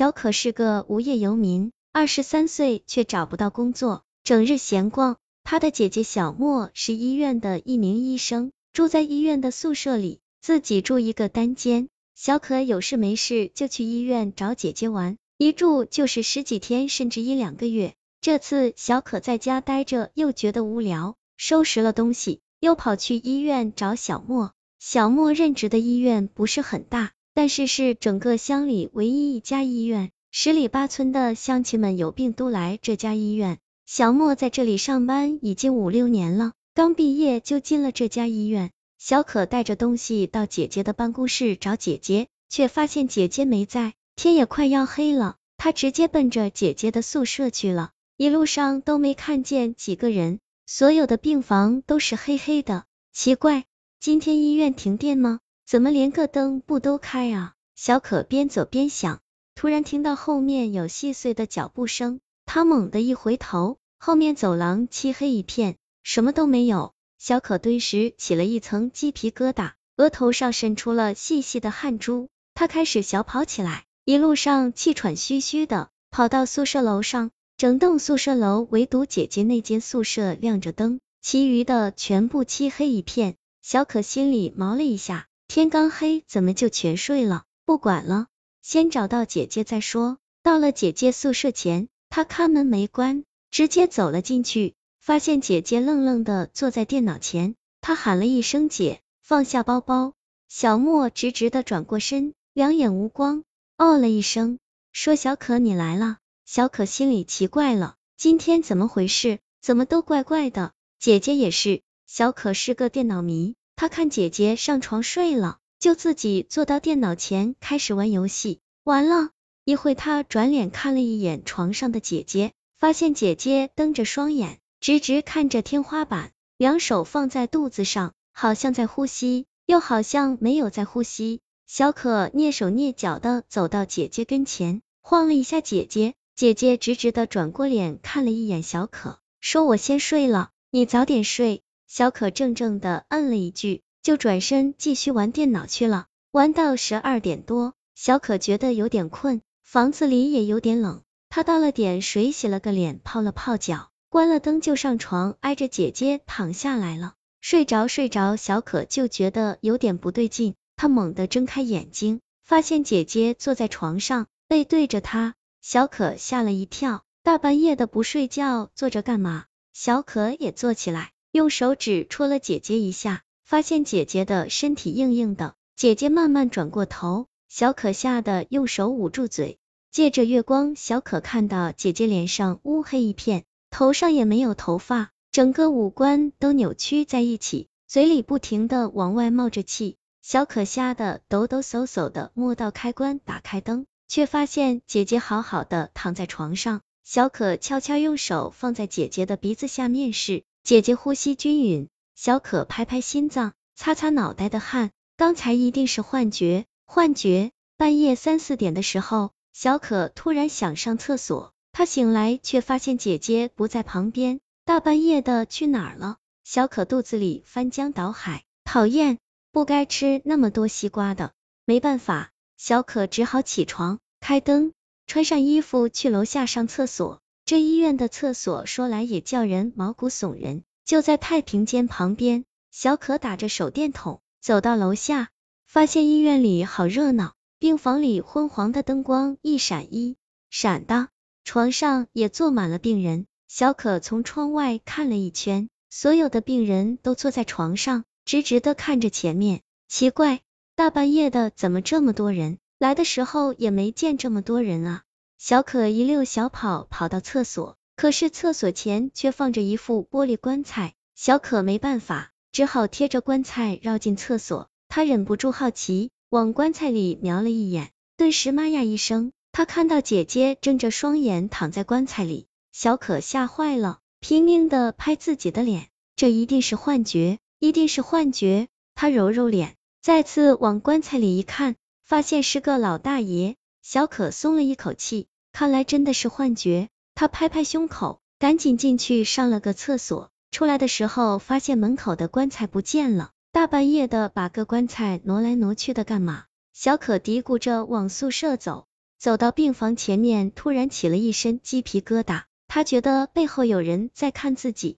小可是个无业游民，二十三岁却找不到工作，整日闲逛。他的姐姐小莫是医院的一名医生，住在医院的宿舍里，自己住一个单间。小可有事没事就去医院找姐姐玩，一住就是十几天，甚至一两个月。这次小可在家待着又觉得无聊，收拾了东西，又跑去医院找小莫。小莫任职的医院不是很大。但是是整个乡里唯一一家医院，十里八村的乡亲们有病都来这家医院。小莫在这里上班已经五六年了，刚毕业就进了这家医院。小可带着东西到姐姐的办公室找姐姐，却发现姐姐没在。天也快要黑了，他直接奔着姐姐的宿舍去了。一路上都没看见几个人，所有的病房都是黑黑的。奇怪，今天医院停电吗？怎么连个灯不都开啊？小可边走边想，突然听到后面有细碎的脚步声，他猛地一回头，后面走廊漆黑一片，什么都没有。小可顿时起了一层鸡皮疙瘩，额头上渗出了细细的汗珠，他开始小跑起来，一路上气喘吁吁的，跑到宿舍楼上，整栋宿舍楼唯独姐姐那间宿舍亮着灯，其余的全部漆黑一片。小可心里毛了一下。天刚黑，怎么就全睡了？不管了，先找到姐姐再说。到了姐姐宿舍前，他看门没关，直接走了进去，发现姐姐愣愣的坐在电脑前。他喊了一声姐，放下包包。小莫直直的转过身，两眼无光，哦了一声，说：“小可你来了。”小可心里奇怪了，今天怎么回事？怎么都怪怪的？姐姐也是。小可是个电脑迷。他看姐姐上床睡了，就自己坐到电脑前开始玩游戏。完了，一会他转脸看了一眼床上的姐姐，发现姐姐瞪着双眼，直直看着天花板，两手放在肚子上，好像在呼吸，又好像没有在呼吸。小可蹑手蹑脚的走到姐姐跟前，晃了一下姐姐，姐姐直直的转过脸看了一眼小可，说：“我先睡了，你早点睡。”小可怔怔的嗯了一句，就转身继续玩电脑去了。玩到十二点多，小可觉得有点困，房子里也有点冷，她倒了点水，洗了个脸，泡了泡脚，关了灯就上床，挨着姐姐躺下来了。睡着睡着，小可就觉得有点不对劲，她猛地睁开眼睛，发现姐姐坐在床上，背对着她。小可吓了一跳，大半夜的不睡觉，坐着干嘛？小可也坐起来。用手指戳了姐姐一下，发现姐姐的身体硬硬的。姐姐慢慢转过头，小可吓得用手捂住嘴。借着月光，小可看到姐姐脸上乌黑一片，头上也没有头发，整个五官都扭曲在一起，嘴里不停的往外冒着气。小可吓得抖抖擞擞的摸到开关，打开灯，却发现姐姐好好的躺在床上。小可悄悄用手放在姐姐的鼻子下面试。姐姐呼吸均匀，小可拍拍心脏，擦擦脑袋的汗，刚才一定是幻觉，幻觉。半夜三四点的时候，小可突然想上厕所，她醒来却发现姐姐不在旁边，大半夜的去哪儿了？小可肚子里翻江倒海，讨厌，不该吃那么多西瓜的。没办法，小可只好起床，开灯，穿上衣服去楼下上厕所。这医院的厕所说来也叫人毛骨悚然，就在太平间旁边。小可打着手电筒走到楼下，发现医院里好热闹，病房里昏黄的灯光一闪一闪的，床上也坐满了病人。小可从窗外看了一圈，所有的病人都坐在床上，直直的看着前面。奇怪，大半夜的怎么这么多人？来的时候也没见这么多人啊。小可一溜小跑跑到厕所，可是厕所前却放着一副玻璃棺材。小可没办法，只好贴着棺材绕进厕所。他忍不住好奇，往棺材里瞄了一眼，顿时妈呀一声，他看到姐姐睁着双眼躺在棺材里。小可吓坏了，拼命的拍自己的脸，这一定是幻觉，一定是幻觉。他揉揉脸，再次往棺材里一看，发现是个老大爷。小可松了一口气。看来真的是幻觉，他拍拍胸口，赶紧进去上了个厕所。出来的时候，发现门口的棺材不见了。大半夜的把个棺材挪来挪去的干嘛？小可嘀咕着往宿舍走。走到病房前面，突然起了一身鸡皮疙瘩，他觉得背后有人在看自己，